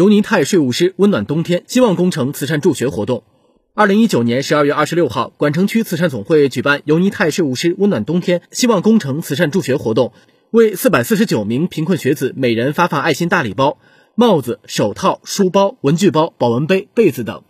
尤尼泰税务师温暖冬天希望工程慈善助学活动。二零一九年十二月二十六号，管城区慈善总会举办尤尼泰税务师温暖冬天希望工程慈善助学活动，为四百四十九名贫困学子每人发放爱心大礼包、帽子、手套、书包、文具包、保温杯、被子等。